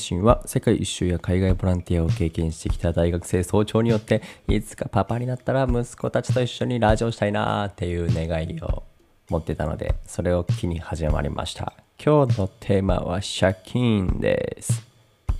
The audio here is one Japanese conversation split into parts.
信は世界一周や海外ボランティアを経験してきた大学生総長によっていつかパパになったら息子たちと一緒にラジオしたいなーっていう願いを持ってたのでそれを機に始まりました。今日のテーマは借金です。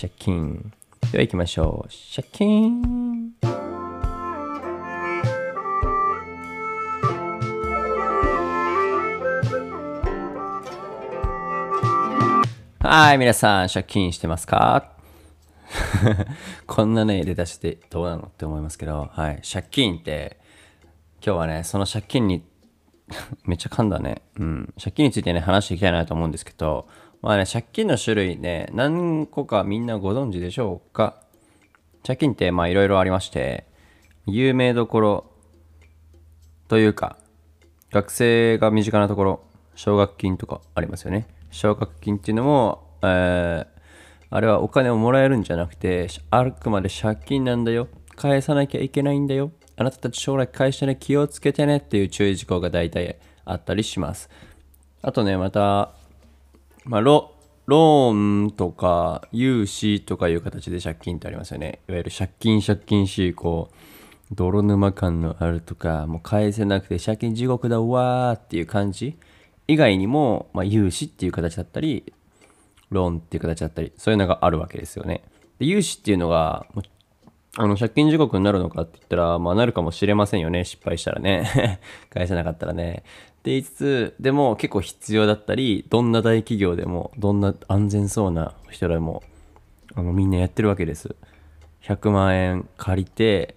借金。では行きましょう。借金。はい、皆さん、借金してますか？こんなね、出だしてどうなのって思いますけど、はい、借金って、今日はね、その借金に、めっちゃ噛んだね。うん。借金についてね、話していきたいなと思うんですけど、まあね、借金の種類ね、何個かみんなご存知でしょうか？借金って、まあいろいろありまして、有名どころというか、学生が身近なところ、奨学金とかありますよね。奨学金っていうのも、えーあれはお金をもらえるんじゃなくて、あくまで借金なんだよ。返さなきゃいけないんだよ。あなたたち将来会社で気をつけてねっていう注意事項が大体あったりします。あとね、また、まあ、ロローンとか融資とかいう形で借金ってありますよね。いわゆる借金借金し、こう、泥沼感のあるとか、もう返せなくて借金地獄だわーっていう感じ以外にも、まあ、融資っていう形だったり、ローンっていう形だったり、そういうのがあるわけですよね。で融資っていうのが、あの、借金地獄になるのかって言ったら、まあなるかもしれませんよね。失敗したらね。返せなかったらね。って言いつつ、でも結構必要だったり、どんな大企業でも、どんな安全そうな人でも、あの、みんなやってるわけです。100万円借りて、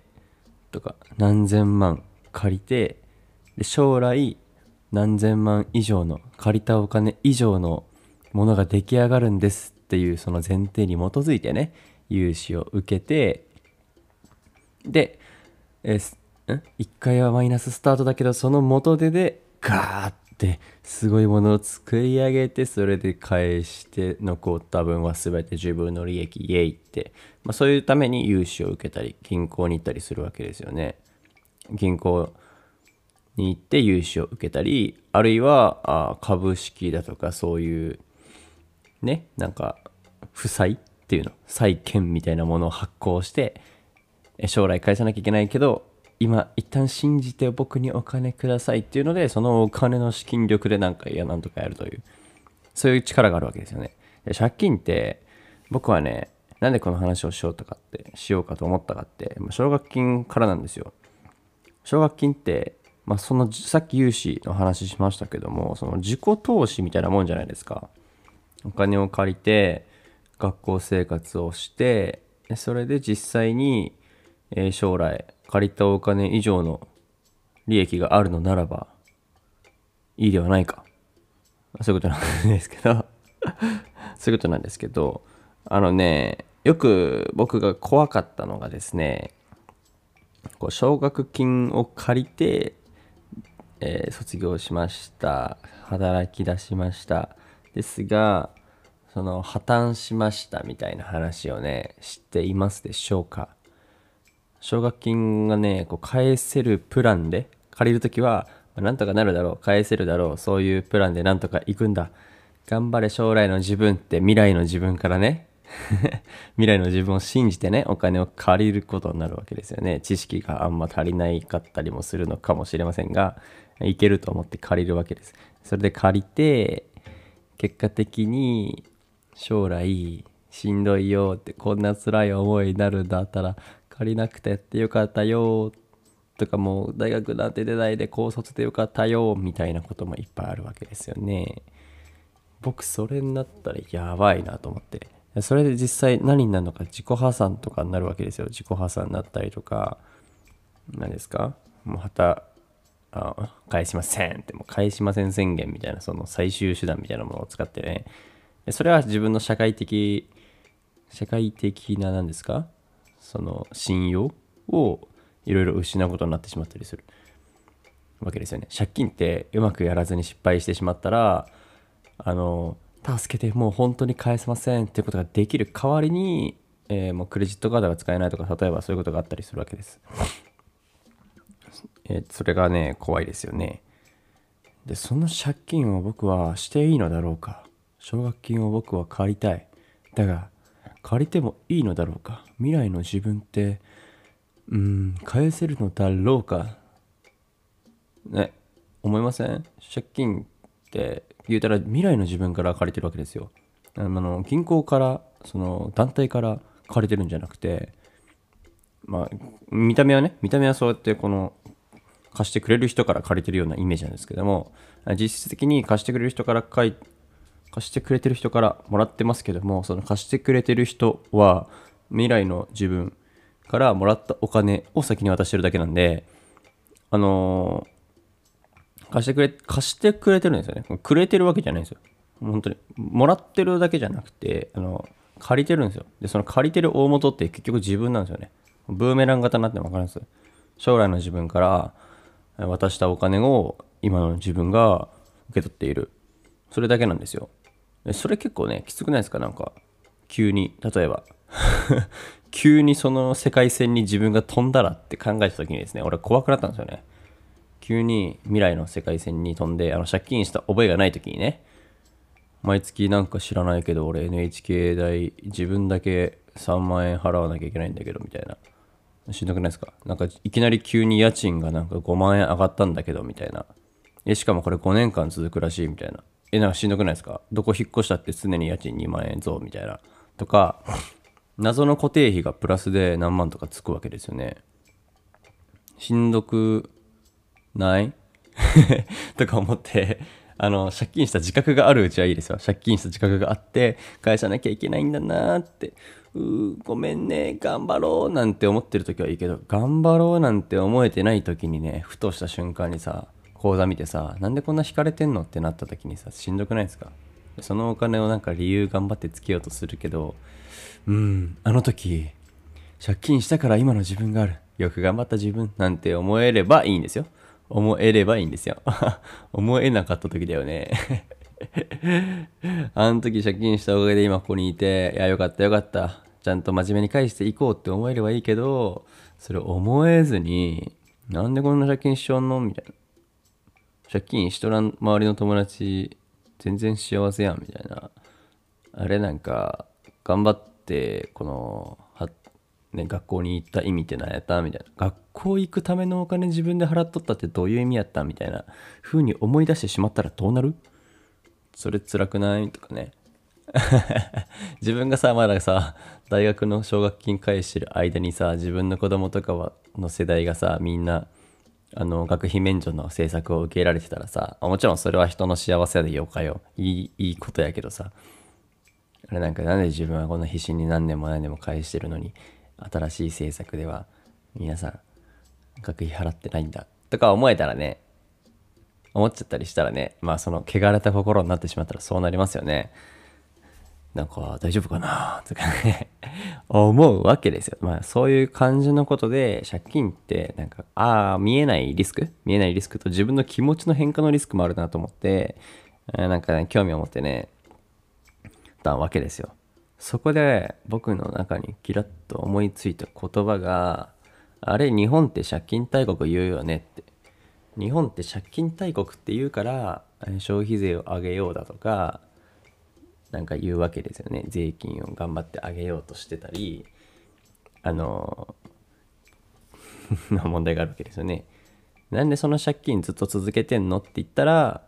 とか、何千万借りて、で、将来、何千万以上の、借りたお金以上のものが出来上がるんですっていうその前提に基づいてね、融資を受けて、で、えん1回はマイナススタートだけど、その元手で、ガーって、すごいものを作り上げて、それで返して、残った分は全て自分の利益、イエイって、まあ、そういうために融資を受けたり、銀行に行ったりするわけですよね。銀行に行って融資を受けたり、あるいはあ株式だとかそういう、ね、なんか、負債っていうの、債券みたいなものを発行して、将来返さなきゃいけないけど今一旦信じて僕にお金くださいっていうのでそのお金の資金力でなんかいやなんとかやるというそういう力があるわけですよね。借金って僕はねなんでこの話をしようとかってしようかと思ったかって奨学金からなんですよ。奨学金って、まあ、そのさっき融資の話しましたけどもその自己投資みたいなもんじゃないですか。お金を借りて学校生活をしてそれで実際に、将来借りたお金以上の利益があるのならばいいではないか。そういうことなんですけど。そういうことなんですけど。あのねよく僕が怖かったのがですねこう奨学金を借りて、えー卒業しました。働き出しました。ですがその破綻しましたみたいな話をね知っていますでしょうか。奨学金がねこう返せるプランで借りるときはなんとかなるだろう返せるだろうそういうプランでなんとか行くんだ。頑張れ将来の自分って未来の自分からね 未来の自分を信じてねお金を借りることになるわけですよね。知識があんま足りないかったりもするのかもしれませんがいけると思って借りるわけです。それで借りて結果的に将来しんどいよってこんな辛い思いになるんだったら借りなくてやってよかったよとかもう大学なんて出ないで高卒でよかったよみたいなこともいっぱいあるわけですよね。僕それになったらやばいなと思って。それで実際何になるのか自己破産とかになるわけですよ。自己破産になったりとか何ですか？またあ返しませんってもう返しません宣言みたいなその最終手段みたいなものを使ってね。でそれは自分の社会的社会的な何ですか？その信用をいろいろ失うことになってしまったりする。わけですよね。借金ってうまくやらずに失敗してしまったらあの助けてもう本当に返せませんってことができる代わりに、えーもうクレジットカードが使えないとか例えばそういうことがあったりするわけです、えそれがね怖いですよね。でその借金を僕はしていいのだろうか。奨学金を僕は借りたい。だが借りてもいいのだろうか。未来の自分ってうん返せるのだろうか。ね思いません？借金って言うたら未来の自分から借りてるわけですよ。あの銀行からその団体から借りてるんじゃなくてまあ見た目はね見た目はそうやってこの貸してくれる人から借りてるようなイメージなんですけども実質的に貸してくれる人から貸してくれてる人からもらってますけどもその貸してくれてる人は未来の自分からもらったお金を先に渡してるだけなんであのー、貸してくれ貸してくれてるんですよね。くれてるわけじゃないんですよ。本当に。もらってるだけじゃなくてあの借りてるんですよ。でその借りてる大元って結局自分なんですよね。ブーメラン型になっても分かります将来の自分から渡したお金を今の自分が受け取っている。それだけなんですよ。それ結構ね、きつくないですか？なんか、急に、例えば 急にその世界線に自分が飛んだらって考えた時にですね、俺怖くなったんですよね。急に未来の世界線に飛んで、あの借金した覚えがない時にね、毎月なんか知らないけど俺 NHK 代自分だけ3万円払わなきゃいけないんだけどみたいな。しんどくないですか？なんかいきなり急に家賃がなんか5万円上がったんだけどみたいな。え、しかもこれ5年間続くらしいみたいな。え、なんかしんどくないですか？どこ引っ越したって常に家賃2万円増みたいな。とか、謎の固定費がプラスで何万とかつくわけですよね。しんどくない？とか思って、あの、借金した自覚があるうちはいいですよ。借金した自覚があって、返さなきゃいけないんだなって、ごめんね、頑張ろうなんて思ってる時はいいけど、頑張ろうなんて思えてない時にね、ふとした瞬間にさ、口座見てさ、なんでこんな引かれてんの？ってなった時にさ、しんどくないですか？そのお金をなんか理由頑張ってつけようとするけど、うん、あの時、借金したから今の自分がある。よく頑張った自分なんて思えればいいんですよ。思えればいいんですよ。思えなかった時だよね あの時借金したおかげで今ここにいて、いや、よかったよかった。ちゃんと真面目に返していこうって思えればいいけど、それ思えずに、なんでこんな借金しちゃうの？みたいな。借金しとらん周りの友達、全然幸せやん、みたいな。あれなんか、頑張って、この、は、ね、学校に行った意味って何やった？みたいな。学校行くためのお金自分で払っとったってどういう意味やった？みたいな風に思い出してしまったらどうなる？それ辛くない？とかね。自分がさ、まださ、大学の奨学金返してる間にさ、自分の子供とかはの世代がさ、みんな、あの、学費免除の政策を受けられてたらさ、もちろんそれは人の幸せでよかよ。いい、いいことやけどさ。あれなんかなんで自分はこんな必死に何年も何年も返してるのに、新しい政策では皆さん学費払ってないんだとか思えたらね、思っちゃったりしたらね、まあその汚れた心になってしまったらそうなりますよね。なんか大丈夫かなとかね思うわけですよ。まあそういう感じのことで借金ってなんか、ああ、見えないリスク？見えないリスクと自分の気持ちの変化のリスクもあるなと思って、なんか、ね、興味を持ってね、たわけですよ。そこで僕の中にキラッと思いついた言葉が、あれ、日本って借金大国言うよねって。日本って借金大国って言うから、消費税を上げようだとか、なんか言うわけですよね。税金を頑張ってあげようとしてたりあ の問題があるわけですよね。なんでその借金ずっと続けてんのって言ったら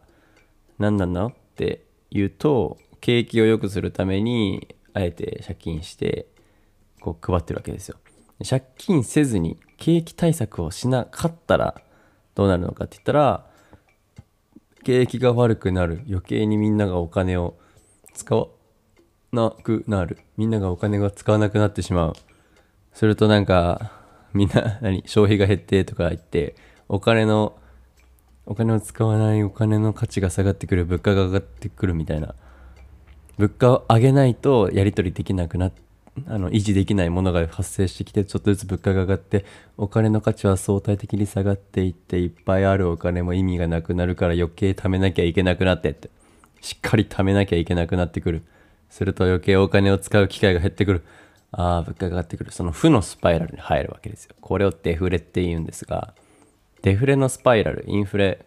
何なのって言うと景気を良くするためにあえて借金してこう配ってるわけですよ。借金せずに景気対策をしなかったらどうなるのかって言ったら景気が悪くなる。余計にみんながお金を使わなくなる。みんながお金が使わなくなってしまう。するとなんか、みんな、何、消費が減ってとか言って、お金の、お金を使わないお金の価値が下がってくる、物価が上がってくるみたいな。物価を上げないとやり取りできなくなあの維持できないものが発生してきてちょっとずつ物価が上がってお金の価値は相対的に下がっていっていっぱいあるお金も意味がなくなるから余計貯めなきゃいけなくなってってしっかり貯めなきゃいけなくなってくる。すると余計お金を使う機会が減ってくる。ああ、物価が上がってくる。その負のスパイラルに入るわけですよ。これをデフレって言うんですが、デフレのスパイラル、インフレ、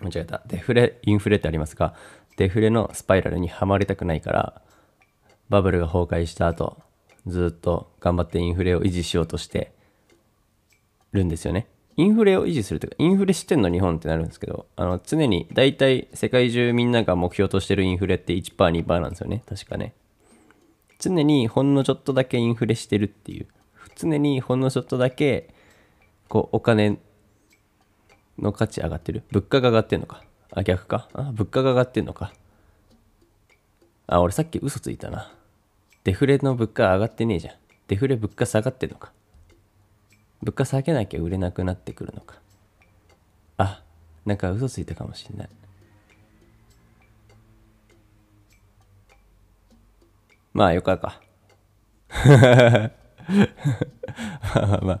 間違えた。デフレ、インフレってありますが、デフレのスパイラルにはまりたくないから、バブルが崩壊した後ずっと頑張ってインフレを維持しようとしてるんですよねインフレを維持するというかインフレしてんの日本ってなるんですけどあの常に大体世界中みんなが目標としてるインフレって 1%2% なんですよね。確かね。常にほんのちょっとだけインフレしてるっていう。常にほんのちょっとだけこうお金の価値上がってる。物価が上がってんのか。あ逆か。あ物価が上がってんのか。あ俺さっき嘘ついたな。デフレの物価上がってねえじゃん。デフレ物価下がってんのか。物価下げなきゃ売れなくなってくるのか。あなんか嘘ついたかもしんない。まあよかか。まあ、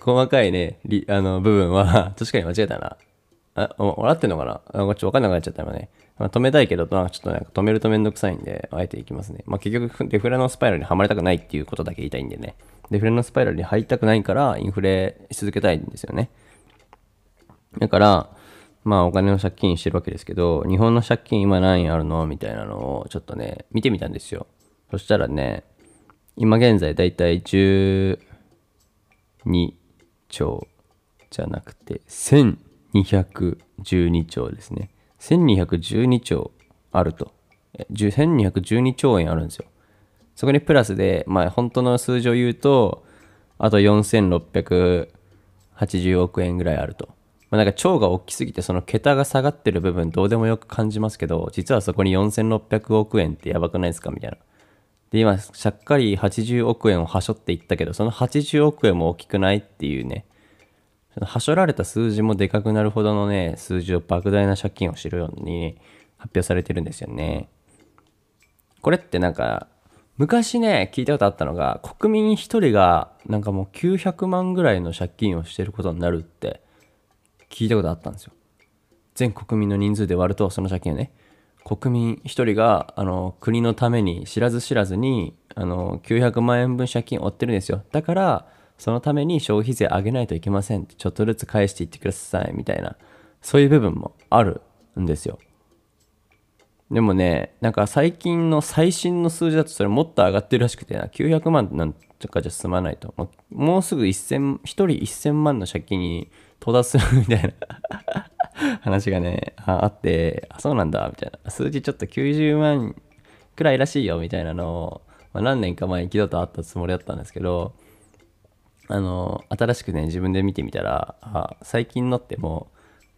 細かいね、あの部分は確かに間違えたな。あ、笑ってんのかな？あちょっとわかんなくなっちゃったよね。まあ、止めたいけど、まあ、ちょっとなんか止めるとめんどくさいんで、あえていきますね。まあ結局、デフレのスパイラルにはまりたくないっていうことだけ言いたいんでね。デフレのスパイラルに入りたくないから、インフレし続けたいんですよね。だから、まあお金の借金してるわけですけど、日本の借金今何円あるの？みたいなのをちょっとね、見てみたんですよ。そしたらね、今現在だいたい12兆じゃなくて1000 1212兆ですね。1212兆あると。1212兆円あるんですよ。そこにプラスで、まあ本当の数字を言うと、あと4680億円ぐらいあると。まあ、なんか腸が大きすぎてその桁が下がってる部分どうでもよく感じますけど、実はそこに4600億円ってやばくないですかみたいな。で、今、しゃっかり80億円をはしょっていったけど、その80億円も大きくないっていうね、はしょられた数字もでかくなるほどのね、数字を莫大な借金をしてるように発表されてるんですよね。これってなんか、昔ね、聞いたことあったのが、国民1人がなんかもう900万ぐらいの借金をしてることになるって聞いたことあったんですよ。全国民の人数で割るとその借金をね。国民1人があの国のために知らず知らずにあの900万円分借金を負ってるんですよだからそのために消費税上げないといけません。ってちょっとずつ返していってくださいみたいな。そういう部分もあるんですよ。でもねなんか最近の最新の数字だとそれもっと上がってるらしくてな。900万なんとかじゃ済まないと。もうすぐ1000 1人1000万の借金に到達するみたいな。話がねあって、あ、そうなんだ、みたいな。数字ちょっと90万くらいらしいよ、みたいなのを、まあ、何年か前に一度とあったつもりだったんですけど、あの、新しくね、自分で見てみたら、あ、最近のっても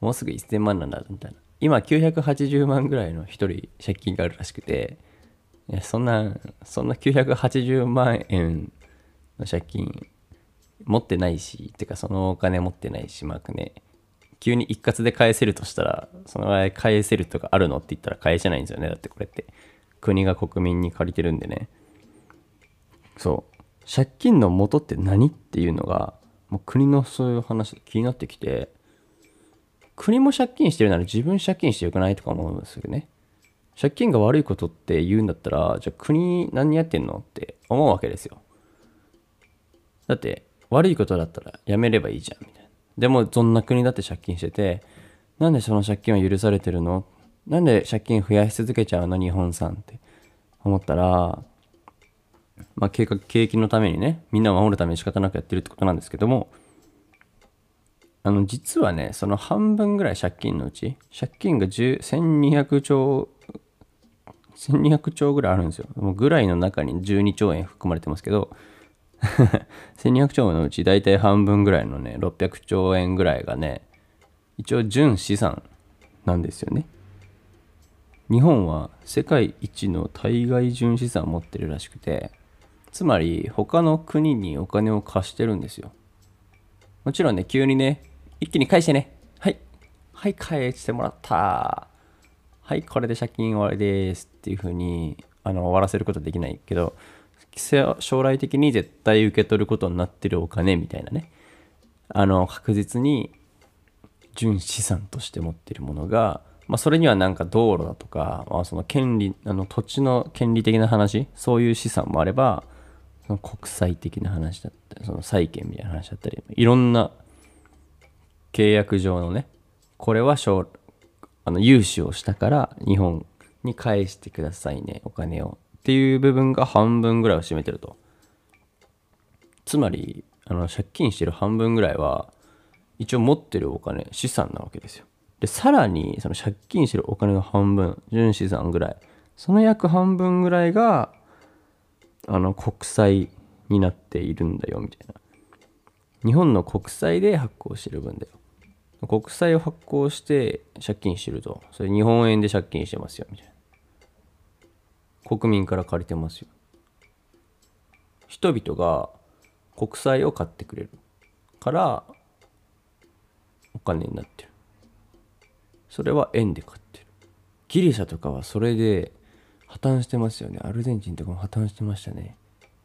う、もうすぐ1000万なんだ、みたいな。今980万ぐらいの1人借金があるらしくて、いやそんな、そんな980万円の借金持ってないし、てかそのお金持ってないし、まあね、急に一括で返せるとしたら、その場合返せるとかあるのって言ったら返せないんですよね。だってこれって。国が国民に借りてるんでね。そう。借金の元って何っていうのが、もう国のそういう話気になってきて、国も借金してるなら自分借金してよくないとか思うんですよね。借金が悪いことって言うんだったら、じゃあ国何やってんのって思うわけですよ。だって悪いことだったらやめればいいじゃんみたいな。でもどんな国だって借金しててなんでその借金は許されてるの？なんで借金増やし続けちゃうの？日本産って思ったらまあ景景気のためにねみんなを守るために仕方なくやってるってことなんですけどもあの実はねその半分ぐらい借金のうち借金が1200兆1200兆ぐらいあるんですよ。もうぐらいの中に12兆円含まれてますけど、1200兆のうち大体半分ぐらいのね、600兆円ぐらいがね、一応純資産なんですよね。日本は世界一の対外純資産を持ってるらしくて、つまり他の国にお金を貸してるんですよ。もちろんね、急にね、一気に返してね。はい。はい、返してもらった。はい、これで借金終わりですっていう風にあの終わらせることはできないけど、将来的に絶対受け取ることになってるお金みたいなねあの確実に純資産として持ってるものが、まあ、それにはなんか道路だとか、まあ、その権利あの土地の権利的な話そういう資産もあればその国際的な話だったりその債権みたいな話だったりいろんな契約上のねこれはあの融資をしたから日本に返してくださいねお金をっていう部分が半分ぐらいを占めてると。つまりあの借金してる半分ぐらいは一応持ってるお金資産なわけですよ。でさらにその借金してるお金の半分純資産ぐらいその約半分ぐらいがあの国債になっているんだよみたいな。日本の国債で発行してる分だよ。国債を発行して借金してると。それ日本円で借金してますよみたいな。国民から借りてますよ。人々が国債を買ってくれるからお金になってる。それは円で買ってる。ギリシャとかはそれで破綻してますよね。アルゼンチンとかも破綻してましたね。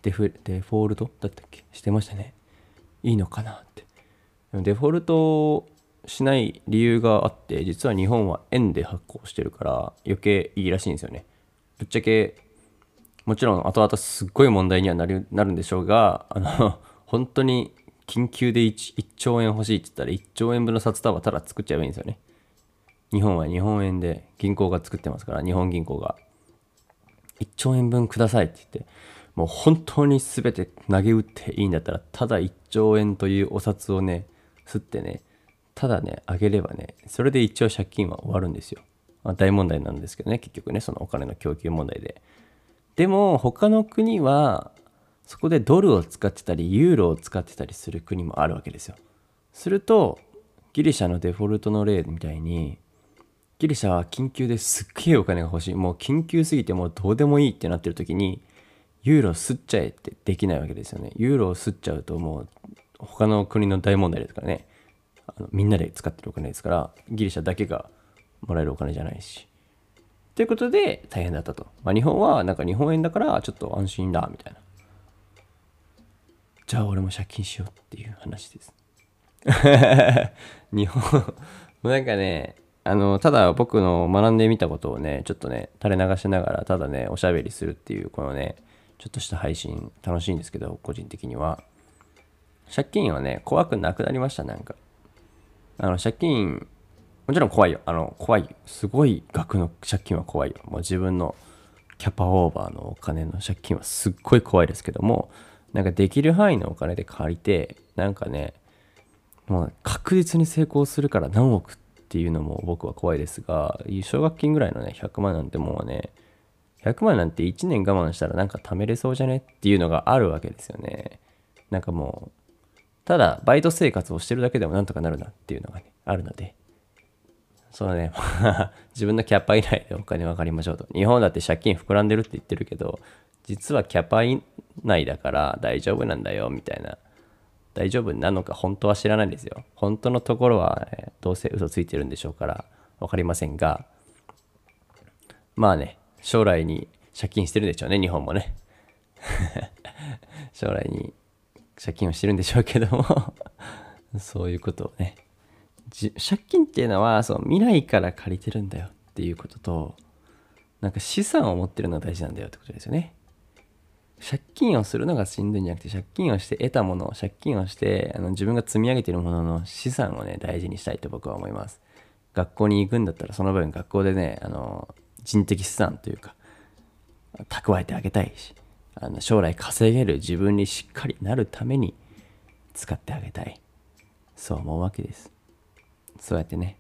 デフデフォルトだったっけ？してましたね。いいのかなって。デフォルトしない理由があって実は日本は円で発行してるから余計いいらしいんですよね。ぶっちゃけもちろん後々すっごい問題にはなるなるんでしょうがあの 本当に緊急で 1, 1兆円欲しいって言ったら1兆円分の札束ただ作っちゃえばいいんですよね。日本は日本円で銀行が作ってますから日本銀行が。1兆円分くださいって言ってもう本当に全て投げ打っていいんだったらただ1兆円というお札をね吸ってねただねあげればねそれで一応借金は終わるんですよ、まあ、大問題なんですけどね結局ねそのお金の供給問題で。でも他の国はそこでドルを使ってたりユーロを使ってたりする国もあるわけですよ。するとギリシャのデフォルトの例みたいにギリシャは緊急ですっげえお金が欲しい。もう緊急すぎてもうどうでもいいってなってる時にユーロ吸っちゃえってできないわけですよね。ユーロを吸っちゃうともう他の国の大問題ですからね。あのみんなで使ってるお金ですからギリシャだけがもらえるお金じゃないし。ということで大変だったと、まあ、日本はなんか日本円だからちょっと安心だみたいな。じゃあ俺も借金しようっていう話です。日本なんかねあのただ僕の学んでみたことをねちょっとね垂れ流しながらただねおしゃべりするっていうこのねちょっとした配信楽しいんですけど個人的には。借金はね怖くなくなりましたなんか。あの借金もちろん怖いよ。あの怖い。すごい額の借金は怖いよ。もう自分のキャパオーバーのお金の借金はすっごい怖いですけどもなんかできる範囲のお金で借りてなんかねもう確実に成功するから何億ってっていうのも僕は怖いですが奨学金ぐらいのね100万なんてもうね100万なんて1年我慢したらなんか貯めれそうじゃねっていうのがあるわけですよね。なんかもうただバイト生活をしてるだけでもなんとかなるなっていうのがねあるので。そうね 自分のキャパ以内でお金分かりましょうと。日本だって借金膨らんでるって言ってるけど実はキャパ以内だから大丈夫なんだよみたいな。大丈夫なのか本当は知らないですよ。本当のところは、ね、どうせ嘘ついてるんでしょうから分かりませんがまあね将来に借金してるんでしょうね日本もね。将来に借金をしてるんでしょうけども そういうことをね。借金っていうのはその未来から借りてるんだよっていうこととなんか資産を持ってるのが大事なんだよってことですよね。借金をするのがしんどいんじゃなくて借金をして得たもの借金をしてあの自分が積み上げているものの資産をね大事にしたいと僕は思います。学校に行くんだったらその分学校でねあの人的資産というか蓄えてあげたいしあの将来稼げる自分にしっかりなるために使ってあげたい。そう思うわけです。そうやってね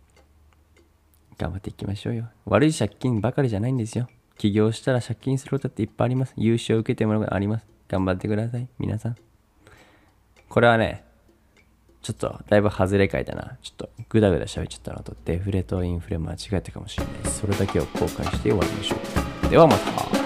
頑張っていきましょうよ。悪い借金ばかりじゃないんですよ。起業したら借金することっていっぱいあります。融資を受けてもらうことあります。頑張ってください。皆さん。これはねちょっとだいぶ外れかいだな。ちょっとグダグダ喋っちゃったのと。デフレとインフレ間違えたかもしれない。それだけを後悔して終わりましょう。ではまた。